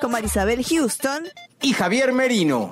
con Marisabel Houston. y Javier Merino.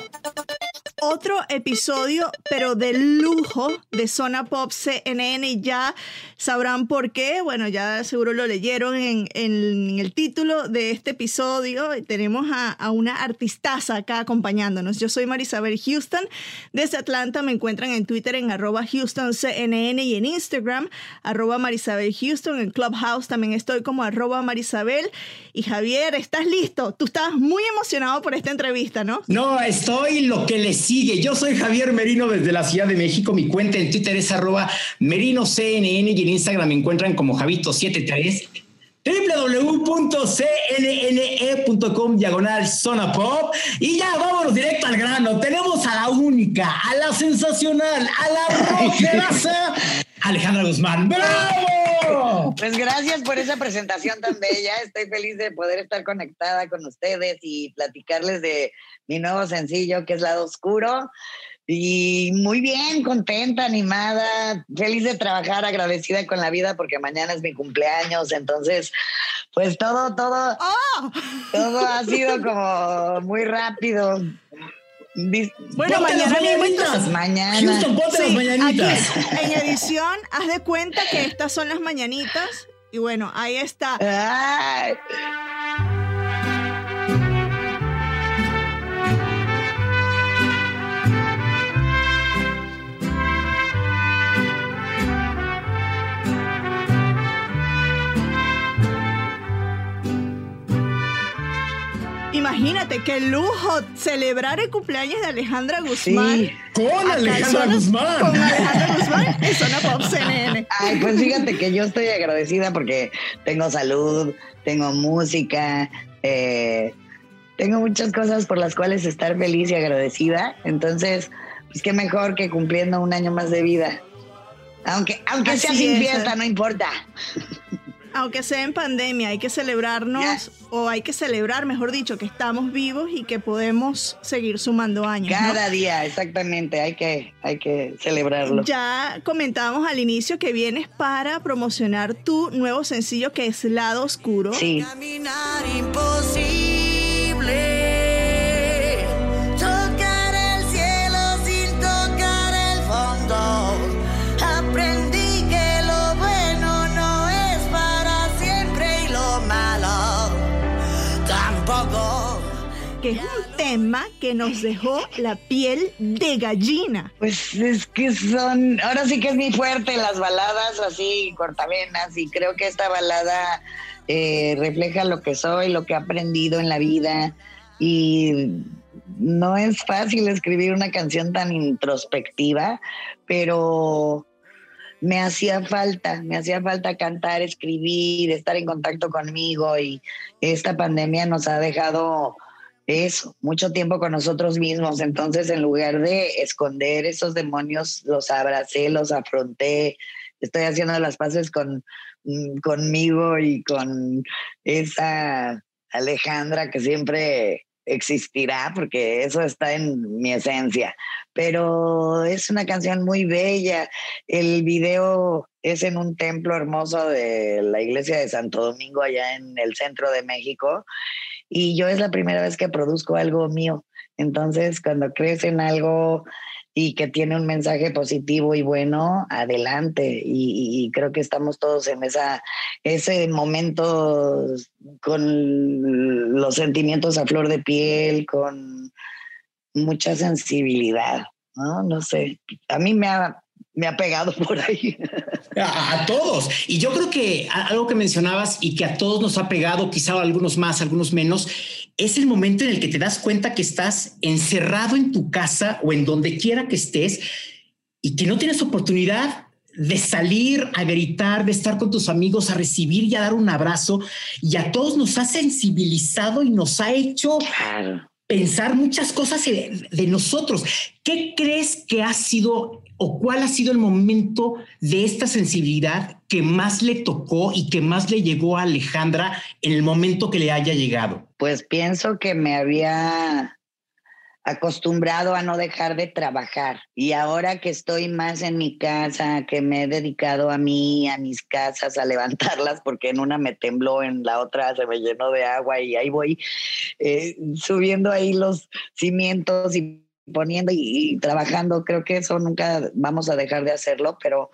Otro episodio, pero de lujo de Zona Pop CNN y ya sabrán por qué. Bueno, ya seguro lo leyeron en, el título de este episodio. Tenemos a, una artistaza acá acompañándonos. Yo soy Marisabel Houston. Desde Atlanta me encuentran en Twitter en arroba Houston y en Instagram arroba Marisabel Houston. En Clubhouse también estoy como arroba Marisabel. Y Javier, ¿estás listo? Tú estabas muy emocionado por esta entrevista, ¿no? No, estoy lo que les sigue. Yo soy Javier Merino desde la Ciudad de México. Mi cuenta en Twitter es arroba merinoCNN y en Instagram me encuentran como Javito73 www.cnne.com diagonal zona pop y ya vámonos directo al grano tenemos a la única a la sensacional a la rojeraza Alejandra Guzmán ¡Bravo! Pues gracias por esa presentación tan bella. Estoy feliz de poder estar conectada con ustedes y platicarles de mi nuevo sencillo que es Lado Oscuro. Y muy bien, contenta, animada, feliz de trabajar, agradecida con la vida porque mañana es mi cumpleaños. Entonces, pues todo, todo, ¡Oh! todo ha sido como muy rápido. Bueno, mañana mismo Mañana. Houston, ponte las mañanitas. aquí, en edición, haz de cuenta que estas son las mañanitas. Y bueno, ahí está. Ay. Imagínate qué lujo celebrar el cumpleaños de Alejandra Guzmán. Sí. con Alejandra Zona- Guzmán Con Alejandra Guzmán en Zona Pop CNN. Ay, pues fíjate que yo estoy agradecida porque tengo salud, tengo música, eh, tengo muchas cosas por las cuales estar feliz y agradecida. Entonces, pues qué mejor que cumpliendo un año más de vida. Aunque, aunque sea sin es. fiesta, no importa. Aunque sea en pandemia, hay que celebrarnos, o hay que celebrar, mejor dicho, que estamos vivos y que podemos seguir sumando años. ¿no? Cada día, exactamente, hay que, hay que celebrarlo. Ya comentábamos al inicio que vienes para promocionar tu nuevo sencillo que es Lado Oscuro. Sí. Caminar imposible. Que es un tema que nos dejó la piel de gallina. Pues es que son, ahora sí que es mi fuerte las baladas así cortavenas y creo que esta balada eh, refleja lo que soy, lo que he aprendido en la vida y no es fácil escribir una canción tan introspectiva, pero me hacía falta, me hacía falta cantar, escribir, estar en contacto conmigo y esta pandemia nos ha dejado eso, mucho tiempo con nosotros mismos. Entonces, en lugar de esconder esos demonios, los abracé, los afronté. Estoy haciendo las paces con, mm, conmigo y con esa Alejandra que siempre existirá, porque eso está en mi esencia. Pero es una canción muy bella. El video es en un templo hermoso de la iglesia de Santo Domingo, allá en el centro de México y yo es la primera vez que produzco algo mío. Entonces, cuando crees en algo y que tiene un mensaje positivo y bueno, adelante. Y, creo que estamos todos en esa, ese momento con los sentimientos a flor de piel, con mucha sensibilidad, ¿no? No sé, a mí me ha, me ha pegado por ahí. A, a todos. Y yo creo que algo que mencionabas y que a todos nos ha pegado, quizá a algunos más, a algunos menos, es el momento en el que te das cuenta que estás encerrado en tu casa o en donde quiera que estés y que no tienes oportunidad de salir a gritar, de estar con tus amigos, a recibir y a dar un abrazo. Y a todos nos ha sensibilizado y nos ha hecho Claro. Pensar muchas cosas de, nosotros. ¿Qué crees que ha sido o cuál ha sido el momento de esta sensibilidad que más le tocó y que más le llegó a Alejandra en el momento que le haya llegado? Pues pienso que me había acostumbrado a no dejar de trabajar. Y ahora que estoy más en mi casa, que me he dedicado a mí, a mis casas, a levantarlas, porque en una me tembló, en la otra se me llenó de agua y ahí voy eh, subiendo ahí los cimientos y poniendo y, trabajando, creo que eso nunca vamos a dejar de hacerlo, pero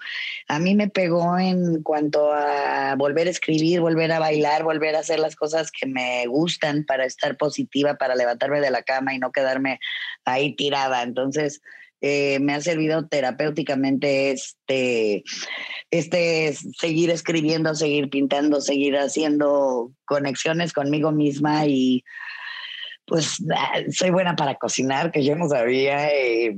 a mí me pegó en cuanto a volver a escribir, volver a bailar, volver a hacer las cosas que me gustan para estar positiva, para levantarme de la cama y no quedarme ahí tirada. Entonces, eh, me ha servido terapéuticamente este, este seguir escribiendo, seguir pintando, seguir haciendo conexiones conmigo misma y pues ah, soy buena para cocinar, que yo no sabía. eh,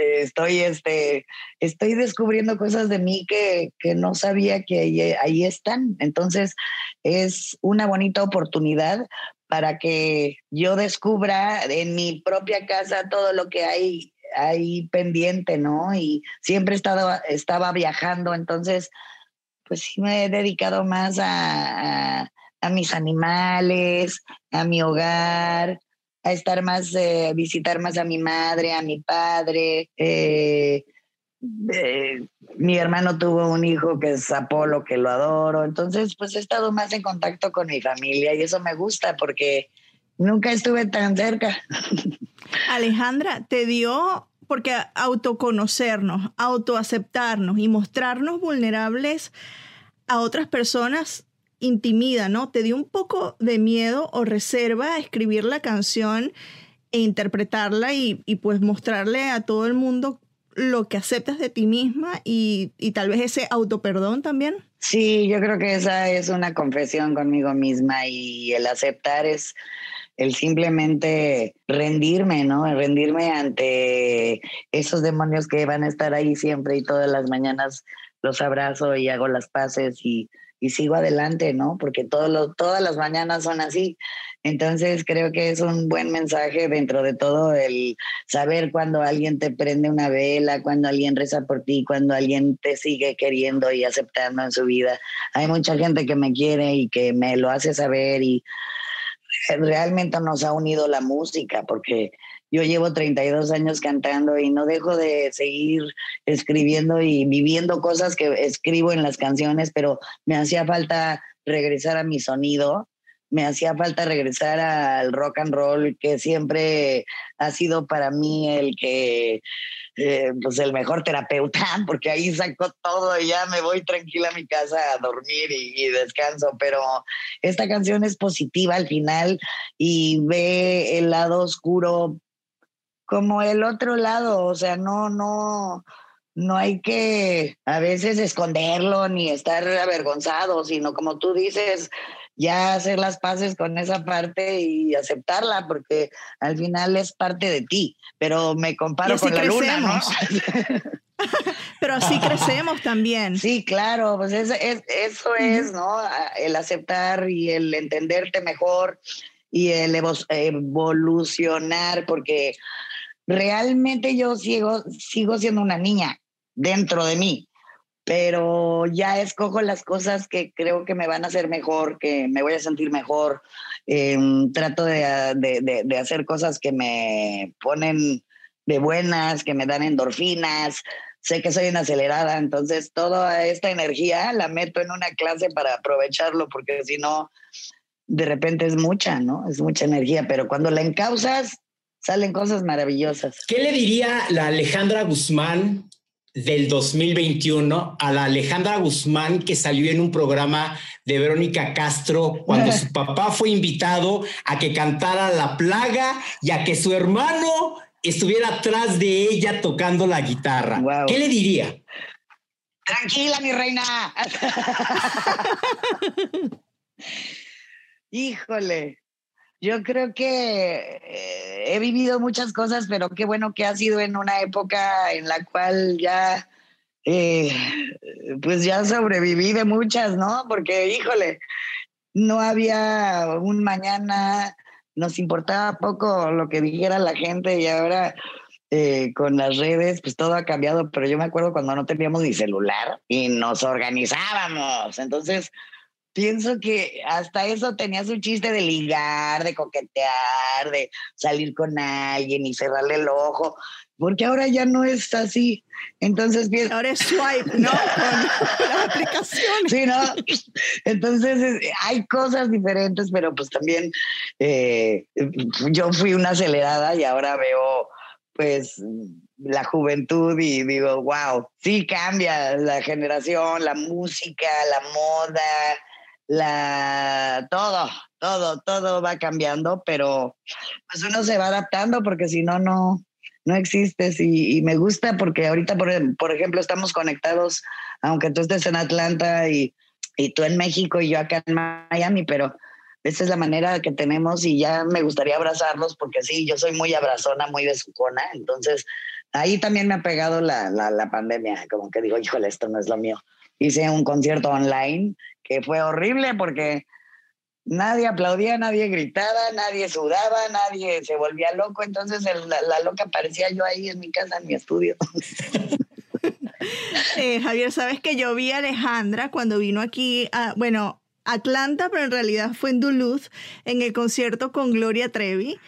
eh, estoy, este, estoy descubriendo cosas de mí que, que no sabía que ahí, ahí están. Entonces, es una bonita oportunidad para que yo descubra en mi propia casa todo lo que hay ahí pendiente, ¿no? Y siempre he estado, estaba viajando, entonces, pues sí me he dedicado más a, a mis animales, a mi hogar, a estar más, eh, visitar más a mi madre, a mi padre. Eh, eh, mi hermano tuvo un hijo que es Apolo, que lo adoro. Entonces, pues he estado más en contacto con mi familia y eso me gusta porque nunca estuve tan cerca. Alejandra, te dio, porque autoconocernos, autoaceptarnos y mostrarnos vulnerables a otras personas intimida, ¿no? ¿Te dio un poco de miedo o reserva a escribir la canción e interpretarla y, y pues mostrarle a todo el mundo lo que aceptas de ti misma y, y tal vez ese autoperdón también? Sí, yo creo que esa es una confesión conmigo misma y el aceptar es el simplemente rendirme, ¿no? Rendirme ante esos demonios que van a estar ahí siempre y todas las mañanas los abrazo y hago las paces y, y sigo adelante, ¿no? Porque todo todas las mañanas son así. Entonces creo que es un buen mensaje dentro de todo el saber cuando alguien te prende una vela, cuando alguien reza por ti, cuando alguien te sigue queriendo y aceptando en su vida. Hay mucha gente que me quiere y que me lo hace saber y realmente nos ha unido la música porque yo llevo 32 años cantando y no dejo de seguir escribiendo y viviendo cosas que escribo en las canciones, pero me hacía falta regresar a mi sonido, me hacía falta regresar al rock and roll que siempre ha sido para mí el que eh, pues el mejor terapeuta, porque ahí saco todo y ya me voy tranquila a mi casa a dormir y, descanso. Pero esta canción es positiva al final y ve el lado oscuro como el otro lado, o sea, no, no, no hay que a veces esconderlo ni estar avergonzado, sino como tú dices, ya hacer las paces con esa parte y aceptarla, porque al final es parte de ti, pero me comparo con la crecemos. luna, ¿no? pero así crecemos también. Sí, claro, pues es, es, eso es, ¿no? El aceptar y el entenderte mejor y el evolucionar, porque realmente yo sigo, sigo siendo una niña dentro de mí, pero ya escojo las cosas que creo que me van a hacer mejor, que me voy a sentir mejor. Eh, trato de, de, de, de, hacer cosas que me ponen de buenas, que me dan endorfinas. Sé que soy una acelerada, entonces toda esta energía la meto en una clase para aprovecharlo, porque si no, de repente es mucha, ¿no? Es mucha energía, pero cuando la encausas, salen cosas maravillosas. ¿Qué le diría la Alejandra Guzmán del 2021 a la Alejandra Guzmán que salió en un programa de Verónica Castro cuando su papá fue invitado a que cantara La Plaga y a que su hermano estuviera atrás de ella tocando la guitarra? Wow. ¿Qué le diría? Tranquila, mi reina. Híjole, yo creo que eh, he vivido muchas cosas, pero qué bueno que ha sido en una época en la cual ya, eh, pues ya sobreviví de muchas, ¿no? Porque, híjole, no había un mañana, nos importaba poco lo que dijera la gente y ahora eh, con las redes, pues todo ha cambiado, pero yo me acuerdo cuando no teníamos ni celular y nos organizábamos. Entonces, pienso que hasta eso tenía su chiste de ligar, de coquetear, de salir con alguien y cerrarle el ojo, porque ahora ya no es así. Entonces, pienso, Ahora es swipe, ¿no? Con las aplicaciones. Sí, ¿no? Entonces hay cosas diferentes, pero pues también eh, yo fui una acelerada y ahora veo pues la juventud y digo, wow, sí cambia la generación, la música, la moda, la todo, todo, todo va cambiando, pero pues uno se va adaptando porque si no, no, no existes y, me gusta porque ahorita, por, por ejemplo, estamos conectados, aunque tú estés en Atlanta y, y tú en México y yo acá en Miami, pero esa es la manera que tenemos y ya me gustaría abrazarlos porque sí, yo soy muy abrazona, muy besucona, entonces ahí también me ha pegado la, la, la pandemia, como que digo, híjole, esto no es lo mío. Hice un concierto online que fue horrible porque nadie aplaudía, nadie gritaba, nadie sudaba, nadie se volvía loco, entonces la loca parecía yo ahí en mi casa, en mi estudio. Eh, Javier, sabes que yo vi a Alejandra cuando vino aquí a, bueno, Atlanta, pero en realidad fue en Duluth, en el concierto con Gloria Trevi.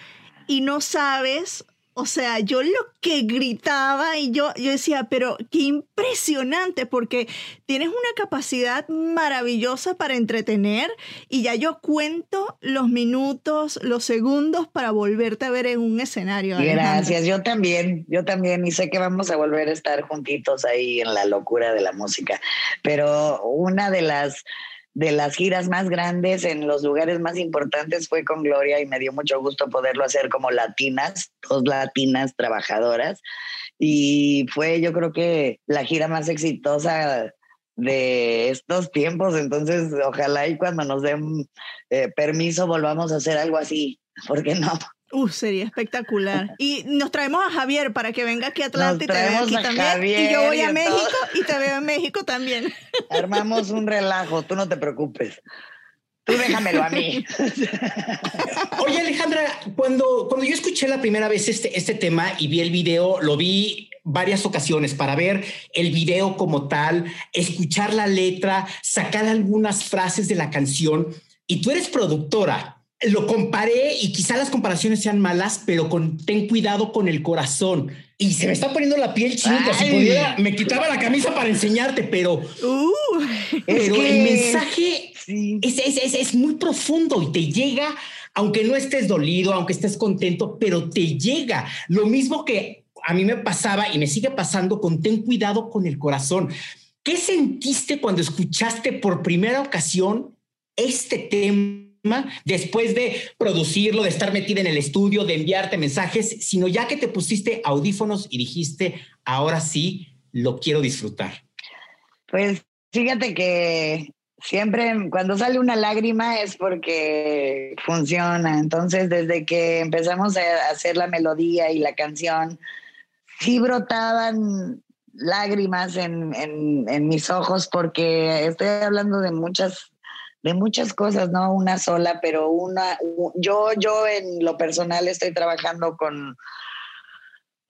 Y no sabes, o sea, yo lo que gritaba y yo, yo decía, pero qué impresionante, porque tienes una capacidad maravillosa para entretener y ya yo cuento los minutos, los segundos para volverte a ver en un escenario. Gracias, yo también, yo también, y sé que vamos a volver a estar juntitos ahí en la locura de la música, pero una de las de las giras más grandes en los lugares más importantes fue con Gloria y me dio mucho gusto poderlo hacer como latinas, dos latinas trabajadoras y fue yo creo que la gira más exitosa de estos tiempos, entonces ojalá y cuando nos den eh, permiso volvamos a hacer algo así, ¿por qué no? Uh, sería espectacular. Y nos traemos a Javier para que venga aquí a Atlanta Nos y te vea aquí también. Javier y yo voy y a a México todo. y te veo en México también. Armamos un relajo, tú no te preocupes. Tú déjamelo a mí. Oye, Alejandra, cuando, cuando yo escuché la primera vez este, este tema y vi el video, lo vi varias ocasiones para ver el video como tal, escuchar la letra, sacar algunas frases de la canción. Y tú eres productora. Lo comparé y quizá las comparaciones sean malas, pero con, ten cuidado con el corazón. Y se me está poniendo la piel chinita. Si pudiera, me quitaba la camisa para enseñarte, pero, Uh, pero que- el mensaje Sí. es, es, es, es muy profundo y te llega, aunque no estés dolido, aunque estés contento, pero te llega. Lo mismo que a mí me pasaba y me sigue pasando con ten cuidado con el corazón. ¿Qué sentiste cuando escuchaste por primera ocasión este tema? Después de producirlo, de estar metida en el estudio, de enviarte mensajes, sino ya que te pusiste audífonos y dijiste, ahora sí, lo quiero disfrutar. Pues fíjate que siempre cuando sale una lágrima es porque funciona. Entonces, desde que empezamos a hacer la melodía y la canción, sí brotaban lágrimas en, en, en mis ojos porque estoy hablando de muchas de muchas cosas, no una sola, pero una, yo, yo en lo personal estoy trabajando con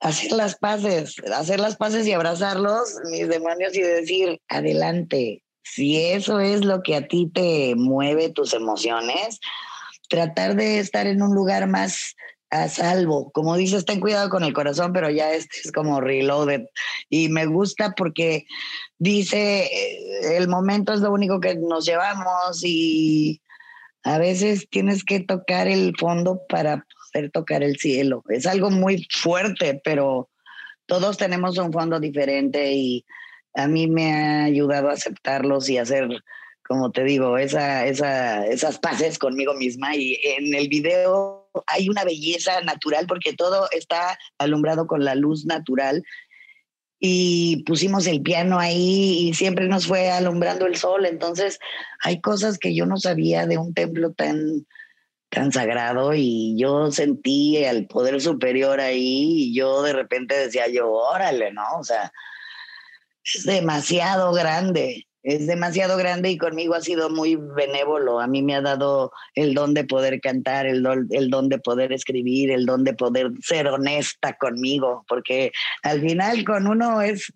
hacer las paces, hacer las paces y abrazarlos, mis demonios, y decir, adelante, si eso es lo que a ti te mueve tus emociones, tratar de estar en un lugar más a salvo. Como dices, ten cuidado con el corazón, pero ya este es como reloaded. Y me gusta porque dice, eh, el momento es lo único que nos llevamos y a veces tienes que tocar el fondo para poder tocar el cielo. Es algo muy fuerte, pero todos tenemos un fondo diferente y a mí me ha ayudado a aceptarlos y hacer, como te digo, esa, esa, esas paces conmigo misma. Y en el video hay una belleza natural porque todo está alumbrado con la luz natural. Y pusimos el piano ahí y siempre nos fue alumbrando el sol. Entonces hay cosas que yo no sabía de un templo tan, tan sagrado y yo sentí el poder superior ahí y yo de repente decía yo, órale, ¿no? O sea, es demasiado grande, es demasiado grande y conmigo ha sido muy benévolo. A mí me ha dado el don de poder cantar, el don, el don de poder escribir, el don de poder ser honesta conmigo, porque al final con uno es,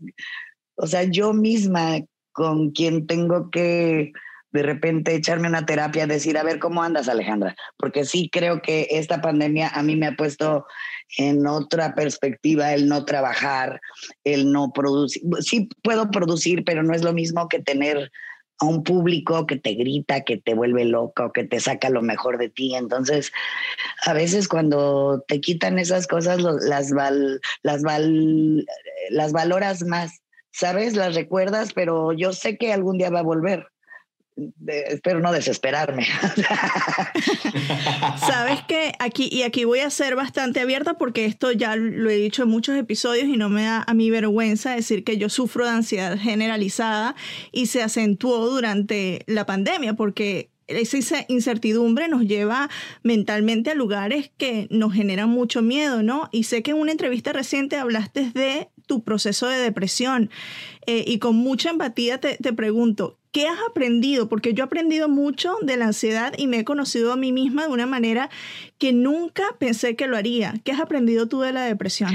o sea, yo misma con quien tengo que de repente echarme una terapia, decir, a ver, ¿cómo andas, Alejandra? Porque sí creo que esta pandemia a mí me ha puesto en otra perspectiva el no trabajar, el no producir. Sí puedo producir, pero no es lo mismo que tener a un público que te grita, que te vuelve loca o que te saca lo mejor de ti. Entonces, a veces cuando te quitan esas cosas, las, val, las, val, las valoras más, ¿sabes? Las recuerdas, pero yo sé que algún día va a volver espero no desesperarme. Sabes que aquí, y aquí voy a ser bastante abierta porque esto ya lo he dicho en muchos episodios y no me da a mí vergüenza decir que yo sufro de ansiedad generalizada y se acentuó durante la pandemia porque esa incertidumbre nos lleva mentalmente a lugares que nos generan mucho miedo, ¿no? Y sé que en una entrevista reciente hablaste de tu proceso de depresión eh, y con mucha empatía te, te pregunto, ¿Qué has aprendido? Porque yo he aprendido mucho de la ansiedad y me he conocido a mí misma de una manera que nunca pensé que lo haría. ¿Qué has aprendido tú de la depresión?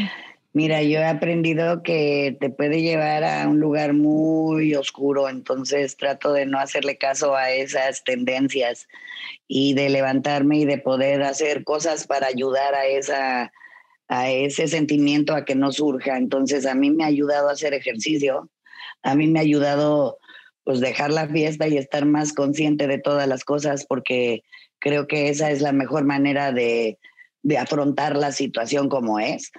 Mira, yo he aprendido que te puede llevar a un lugar muy oscuro, entonces trato de no hacerle caso a esas tendencias y de levantarme y de poder hacer cosas para ayudar a esa a ese sentimiento a que no surja. Entonces a mí me ha ayudado a hacer ejercicio, a mí me ha ayudado pues dejar la fiesta y estar más consciente de todas las cosas, porque creo que esa es la mejor manera de, de afrontar la situación como es.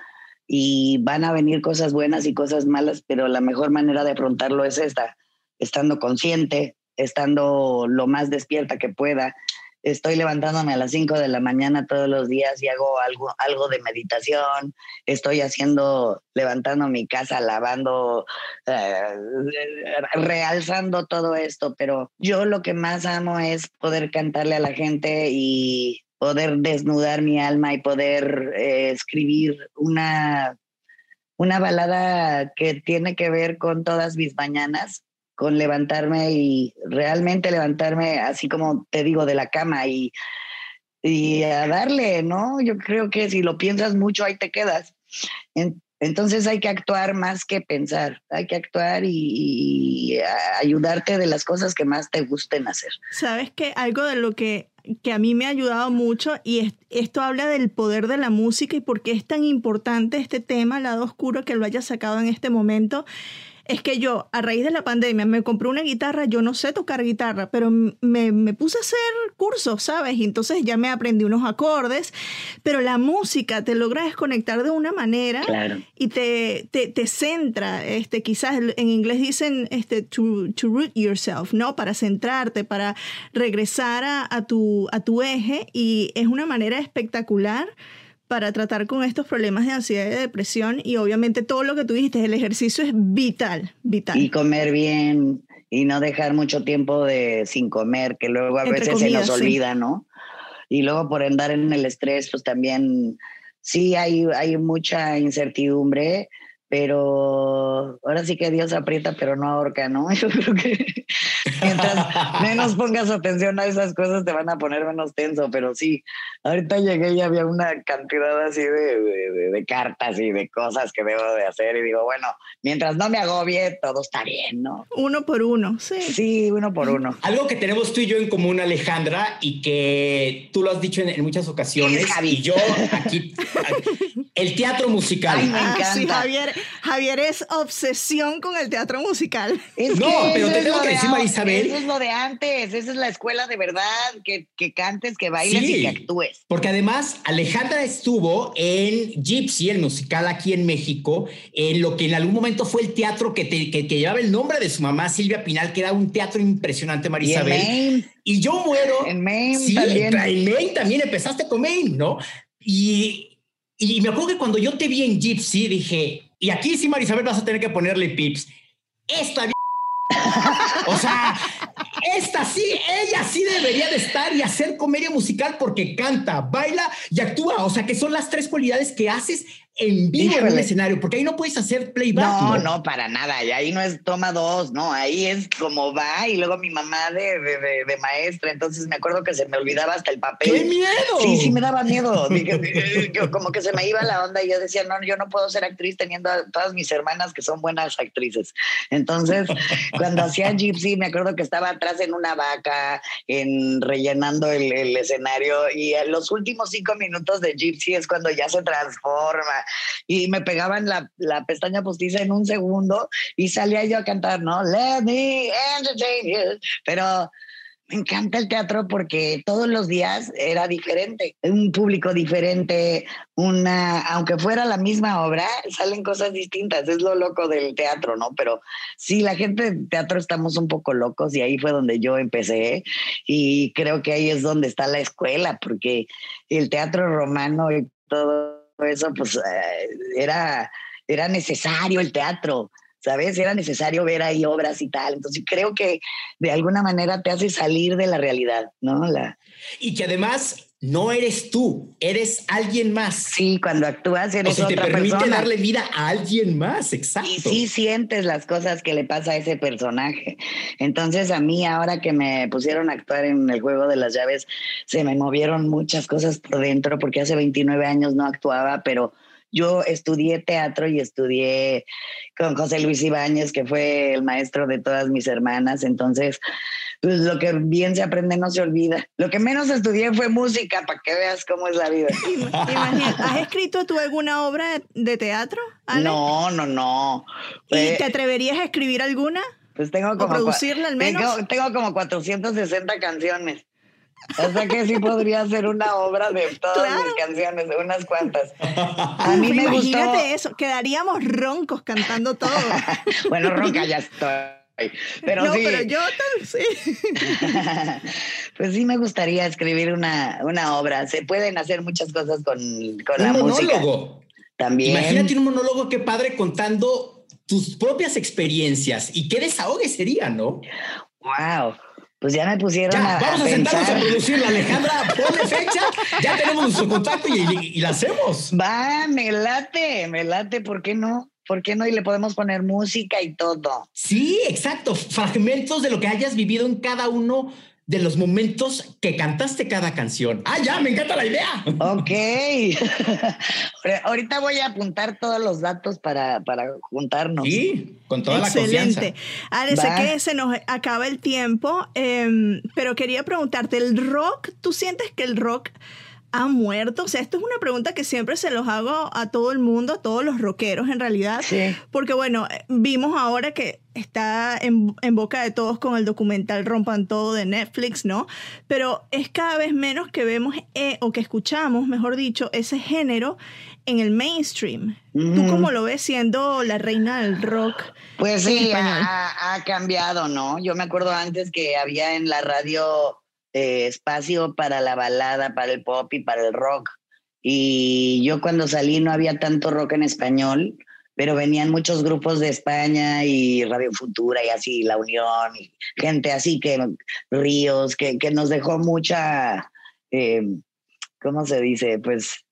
Y van a venir cosas buenas y cosas malas, pero la mejor manera de afrontarlo es esta, estando consciente, estando lo más despierta que pueda estoy levantándome a las 5 de la mañana todos los días y hago algo, algo de meditación, estoy haciendo, levantando mi casa, lavando, eh, realzando todo esto, pero yo lo que más amo es poder cantarle a la gente y poder desnudar mi alma y poder eh, escribir una, una balada que tiene que ver con todas mis mañanas con levantarme y realmente levantarme, así como te digo, de la cama y, y a darle, ¿no? Yo creo que si lo piensas mucho, ahí te quedas. entonces hay que actuar más que pensar, hay que actuar y, ayudarte de las cosas que más te gusten hacer. Sabes que algo de lo que, que a mí me ha ayudado mucho y esto habla del poder de la música y por qué es tan importante este tema, lado oscuro, que lo haya sacado en este momento, es que yo, a raíz de la pandemia, me compré una guitarra, yo no sé tocar guitarra, pero me, me, puse a hacer cursos, ¿sabes? Y entonces ya me aprendí unos acordes, pero la música te logra desconectar de una manera y te, te, te, centra, este, quizás en inglés dicen este, to, to, root yourself, ¿no? Para centrarte, para regresar a, a, tu, a tu eje y es una manera espectacular para tratar con estos problemas de ansiedad y depresión y obviamente todo lo que tú dijiste, el ejercicio es vital, vital. Y comer bien y no dejar mucho tiempo de sin comer, que luego a veces se nos olvida, ¿no? Y luego por andar en el estrés, pues también sí hay, hay mucha incertidumbre, pero ahora sí que Dios aprieta, pero no ahorca, ¿no? Yo creo que mientras menos pongas atención a esas cosas, te van a poner menos tenso, pero sí, ahorita llegué y había una cantidad así de, de, cartas y de cosas que debo de hacer y digo, bueno, mientras no me agobie, todo está bien, ¿no? Uno por uno, sí. Sí, uno por uno. Algo que tenemos tú y yo en común, Alejandra, y que tú lo has dicho en, muchas ocasiones, y yo aquí, el teatro musical. Ay, me encanta. Javier, Javier es obsesión con el teatro musical. Es No, pero te tengo que de decir, Marisabel. Eso es lo de antes, esa es la escuela de verdad, que, que cantes, que bailes y que actúes. Porque además Alejandra estuvo en Gypsy, el musical aquí en México, en lo que en algún momento fue el teatro que, te- que- que llevaba el nombre de su mamá, Silvia Pinal, que era un teatro impresionante, Y en Marisabel. Maine, Y yo muero. en Maine Sí, también. en Maine también empezaste con Maine, ¿no? Y, y me acuerdo que cuando yo te vi en Gypsy dije, y aquí sí, Marisabel, vas a tener que ponerle pips. Esta O sea, esta sí, ella sí debería de estar y hacer comedia musical porque canta, baila y actúa. O sea, que son las tres cualidades que haces en vivo en un Híjole. escenario, porque ahí no puedes hacer playback. No, no, para nada. Y ahí no es toma dos, no. Ahí es como va. Y luego mi mamá de, de, de- de maestra. Entonces me acuerdo que se me olvidaba hasta el papel. ¡Qué miedo! Sí, sí me daba miedo. Dije, eh, yo como que se me iba la onda y yo decía, no, yo no puedo ser actriz teniendo a todas mis hermanas que son buenas actrices. Entonces, cuando hacía Gypsy, me acuerdo que estaba atrás en una vaca, en rellenando el, el escenario y los últimos cinco minutos de Gypsy es cuando ya se transforma y me pegaban la, la pestaña postiza en un segundo y salía yo a cantar, ¿no? Let me entertain you. Pero me encanta el teatro porque todos los días era diferente, un público diferente, una, aunque fuera la misma obra, salen cosas distintas, es lo loco del teatro, ¿no? Pero sí, la gente del teatro estamos un poco locos y ahí fue donde yo empecé y creo que ahí es donde está la escuela, porque el teatro romano y todo eso, pues eh, era, era necesario el teatro. ¿Sabes? Era necesario ver ahí obras y tal. Entonces creo que de alguna manera te hace salir de la realidad, ¿no? La, Y que además no eres tú, eres alguien más. sí, cuando actúas O eres sea, te otra permite persona. darle vida a alguien más, exacto. Y sí sientes las cosas que le pasa a ese personaje. Entonces a mí ahora que me pusieron a actuar en el juego de las llaves, se me movieron muchas cosas por dentro porque hace 29 años no actuaba, pero yo estudié teatro y estudié con José Luis Ibáñez, que fue el maestro de todas mis hermanas. Entonces, pues lo que bien se aprende no se olvida. Lo que menos estudié fue música, para que veas cómo es la vida. ¿has escrito tú alguna obra de, teatro? Ale? No, no, no. ¿Y te atreverías a escribir alguna? Pues tengo como. cua- producirla al menos? Tengo, tengo como 460 canciones. O sea que sí podría hacer una obra de todas Claro. mis canciones, unas cuantas. A mí me gustó. Imagínate eso, quedaríamos roncos cantando todo. Bueno, ronca ya estoy. Pero no, sí. pero yo tal, sí. pues sí me gustaría escribir una, una obra. Se pueden hacer muchas cosas con, con un la música. monólogo. También. Imagínate un monólogo, qué padre, contando tus propias experiencias y qué desahogue sería, ¿no? Wow. Pues ya me pusieron Ya, a, vamos a, a sentarnos a producirla, Alejandra, ponle fecha, ya tenemos nuestro contacto y, y- y la hacemos. Va, me late, me late, ¿por qué no? ¿Por qué no? Y le podemos poner música y todo. Sí, exacto, fragmentos de lo que hayas vivido en cada uno de los momentos que cantaste cada canción. Ah, ya, me encanta la idea. Ok. Ahorita voy a apuntar todos los datos para, para juntarnos. Sí, con toda la Excelente. confianza. Ale, sé Va. que se nos acaba el tiempo, em, pero quería preguntarte, ¿el rock, tú sientes que el rock ha muerto? O sea, esto es una pregunta que siempre se los hago a todo el mundo, a todos los rockeros en realidad, Sí. porque bueno, vimos ahora que está en, en boca de todos con el documental Rompan Todo de Netflix, ¿no? Pero es cada vez menos que vemos eh, o que escuchamos, mejor dicho, ese género en el mainstream. ¿Tú Ujú. cómo lo ves siendo la reina del rock? Pues sí, ha, ha cambiado, ¿no? Yo me acuerdo antes que había en la radio eh, espacio para la balada, para el pop y para el rock. Y yo cuando salí no había tanto rock en español, pero venían muchos grupos de España y Radio Futura y así, La Unión, y gente así que, Ríos, que, que nos dejó mucha, eh, ¿cómo se dice? Pues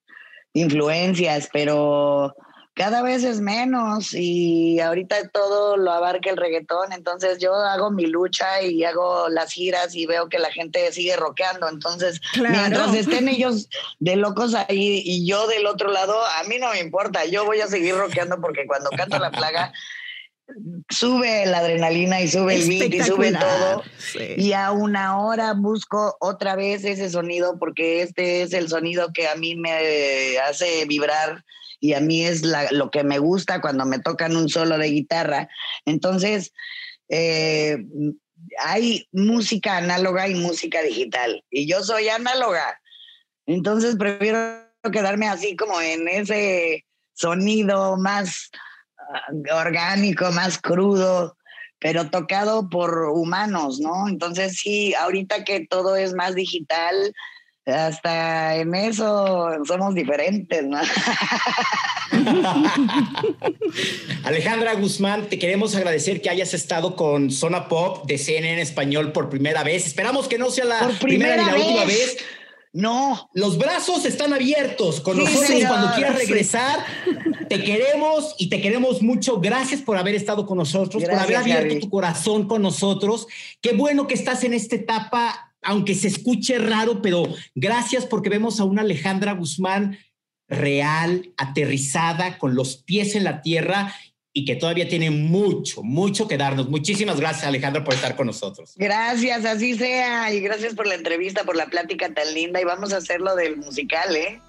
influencias, pero cada vez es menos y ahorita todo lo abarca el reggaetón, entonces yo hago mi lucha y hago las giras y veo que la gente sigue rockeando, entonces Claro. mientras estén ellos de locos ahí y yo del otro lado, a mí no me importa, yo voy a seguir rockeando porque cuando canto la plaga sube la adrenalina y sube el beat y sube todo. Sí. Y aún ahora busco otra vez ese sonido porque este es el sonido que a mí me hace vibrar y a mí es la- lo que me gusta cuando me tocan un solo de guitarra. Entonces, eh, hay música análoga y música digital, y yo soy análoga. Entonces prefiero quedarme así como en ese sonido más orgánico, más crudo, pero tocado por humanos, ¿no? Entonces sí, ahorita que todo es más digital, hasta en eso somos diferentes, ¿no? Alejandra Guzmán, te queremos agradecer que hayas estado con Zona Pop de CNN Español por primera vez. Esperamos que no sea la Por primera, ni primera la última vez. No, Los brazos están abiertos con Sí, nosotros señor, cuando quieras sí. regresar. Te queremos y te queremos mucho. Gracias por haber estado con nosotros, por haber abierto tu corazón con nosotros. Qué bueno que estás en esta etapa, aunque se escuche raro, pero gracias porque vemos a una Alejandra Guzmán real, aterrizada, con los pies en la tierra y que todavía tiene mucho, mucho que darnos. Muchísimas gracias, Alejandra, por estar con nosotros. gracias, así sea, y gracias por la entrevista, por la plática tan linda, y vamos a hacerlo del musical, ¿eh?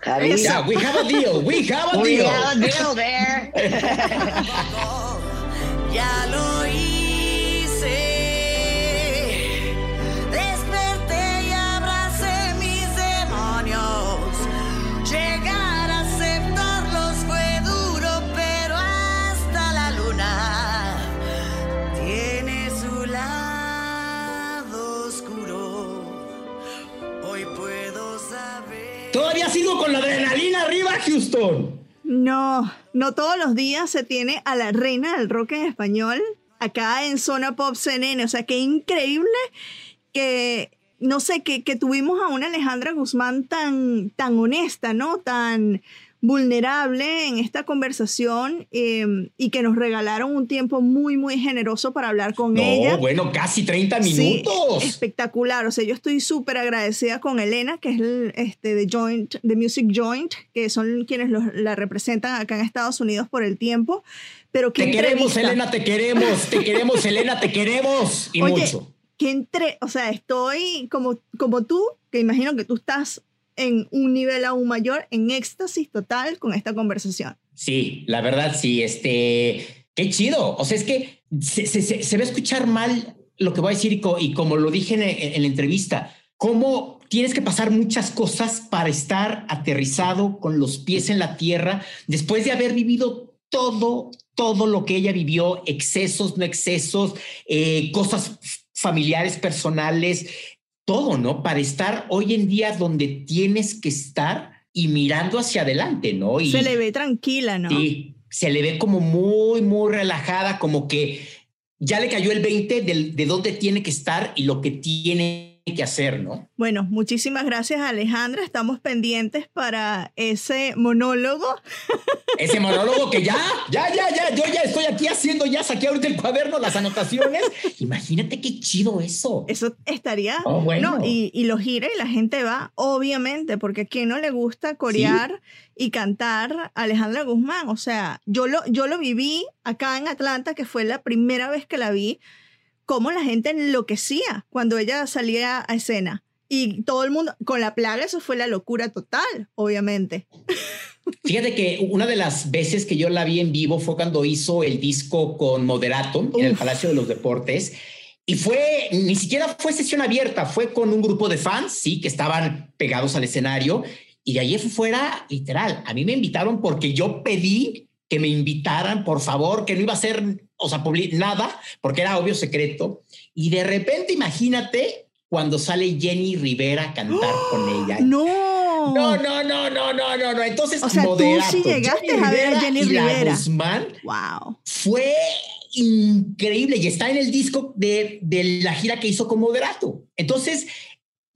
Javi. Yeah, we have a deal. We have a We deal. have a deal there. Ya lo hice. Todavía sigo con la adrenalina arriba, Houston. No, no todos los días se tiene a la reina del rock en español acá en Zona Pop CNN. O sea, qué increíble que, no sé, que, que tuvimos a una Alejandra Guzmán tan, tan honesta, ¿no? Tan vulnerable en esta conversación eh, y que nos regalaron un tiempo muy, muy generoso para hablar con No, ella. bueno, casi 30 Sí, minutos. espectacular. O sea, yo estoy súper agradecida con Elena, que es el, este, de Joint, de Music Joint, que son quienes los- la representan acá en Estados Unidos por el tiempo. Pero te queremos. Elena, te queremos, te queremos, Elena, te queremos. Y Oye, mucho. que entre, o sea, estoy como, como tú, que imagino que tú estás en un nivel aún mayor, en éxtasis total con esta conversación. Sí, la verdad, sí, este, qué chido. O sea, es que se, se- va a escuchar mal lo que voy a decir y, co- y como lo dije en, en la entrevista, cómo tienes que pasar muchas cosas para estar aterrizado con los pies en la tierra después de haber vivido todo, todo lo que ella vivió, excesos, no excesos, eh, cosas familiares, personales, todo, ¿no? Para estar hoy en día donde tienes que estar y mirando hacia adelante, ¿no? Y, Se le ve tranquila, ¿no? Sí, se le ve como muy, muy relajada, como que ya le cayó el 20 del- de, dónde tiene que estar y lo que tiene que hacer, ¿no? Bueno, muchísimas gracias Alejandra. Estamos pendientes para ese monólogo. Ese monólogo que ya, ya, ya, ya, yo ya estoy aquí haciendo, ya saqué ahorita el cuaderno, las anotaciones. Imagínate qué chido eso. Eso estaría. Oh, bueno. No, y, y lo gira y la gente va, obviamente, porque a quién no le gusta corear y cantar a Alejandra Guzmán. O sea, yo lo, yo lo viví acá en Atlanta, que fue la primera vez que la vi, cómo la gente enloquecía cuando ella salía a escena. Y todo el mundo, con la plaga, eso fue la locura total, obviamente. Fíjate que una de las veces que yo la vi en vivo fue cuando hizo el disco con Moderato en el. Palacio de los Deportes. Y fue, ni siquiera fue sesión abierta, fue con un grupo de fans, sí, que estaban pegados al escenario. Y de allí fuera, literal, a mí me invitaron porque yo pedí que me invitaran, por favor, que no iba a ser, o sea, nada, porque era obvio secreto. Y de repente, imagínate cuando sale Jenny Rivera a cantar con ella. ¡No! No, no, no, no, no, no, no. Entonces, O sea, tú Moderato, sí llegaste a ver a Jenny y la Rivera. Guzmán ¡Wow! fue increíble y está en el disco de, de la gira que hizo con Moderato. Entonces,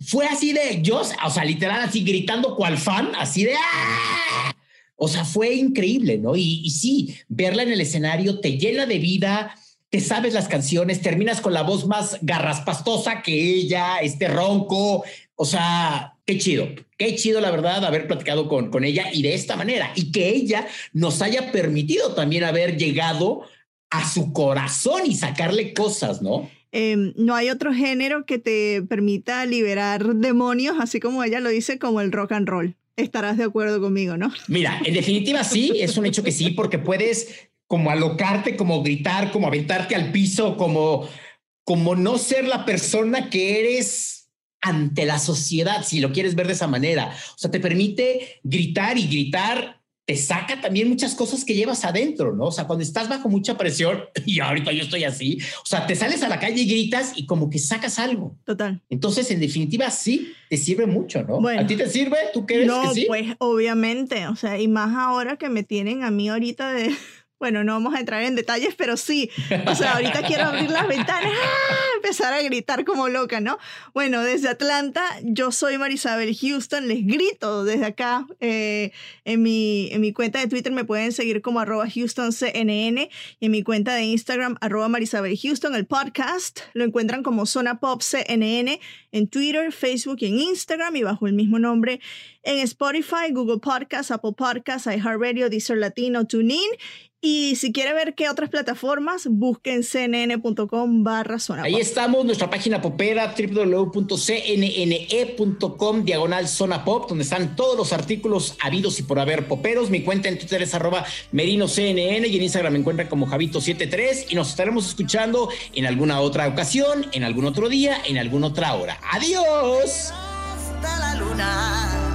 fue así de yo, o sea, literal, así gritando cual fan, así de ¡ah! O sea, fue increíble, ¿no? Y, sí, verla en el escenario te llena de vida, te sabes las canciones, terminas con la voz más garraspastosa que ella, este ronco, o sea, qué chido, qué chido la verdad haber platicado con, con ella y de esta manera y que ella nos haya permitido también haber llegado a su corazón y sacarle cosas, ¿no? Eh, no hay otro género que te permita liberar demonios, así como ella lo dice, como el rock and roll. Estarás de acuerdo conmigo, ¿no? Mira, en definitiva sí, es un hecho que sí, porque puedes como alocarte, como gritar, como aventarte al piso, como, como no ser la persona que eres ante la sociedad, si lo quieres ver de esa manera. O sea, te permite gritar y gritar te saca también muchas cosas que llevas adentro, ¿no? O sea, cuando estás bajo mucha presión, y ahorita yo estoy así, o sea, te sales a la calle y gritas y como que sacas algo. Total. Entonces, en definitiva, sí, te sirve mucho, ¿no? Bueno. ¿A ti te sirve? ¿Tú crees No, que sí? pues obviamente, o sea, y más ahora que me tienen a mí ahorita de, bueno, no vamos a entrar en detalles, pero sí, o sea, ahorita quiero abrir las ventanas, ¡ah! empezar a gritar como loca, ¿no? Bueno, desde Atlanta, yo soy Marisabel Houston, les grito desde acá, eh, en, mi, en mi cuenta de Twitter me pueden seguir como arroba HoustonCNN y en mi cuenta de Instagram arroba Marisabel Houston, el podcast lo encuentran como Zona Pop CNN en Twitter, Facebook y en Instagram y bajo el mismo nombre en Spotify, Google Podcasts, Apple Podcasts, iHeartRadio, Deezer Latino, TuneIn. Y si quiere ver qué otras plataformas, busquen cnn.com barra zona Ahí estamos, nuestra página popera www.cnne.com diagonal zona pop, donde están todos los artículos habidos y por haber poperos. Mi cuenta en Twitter es arroba merinocnn y en Instagram me encuentran como Javito73 y nos estaremos escuchando en alguna otra ocasión, en algún otro día, en alguna otra hora. Adiós. hasta la luna.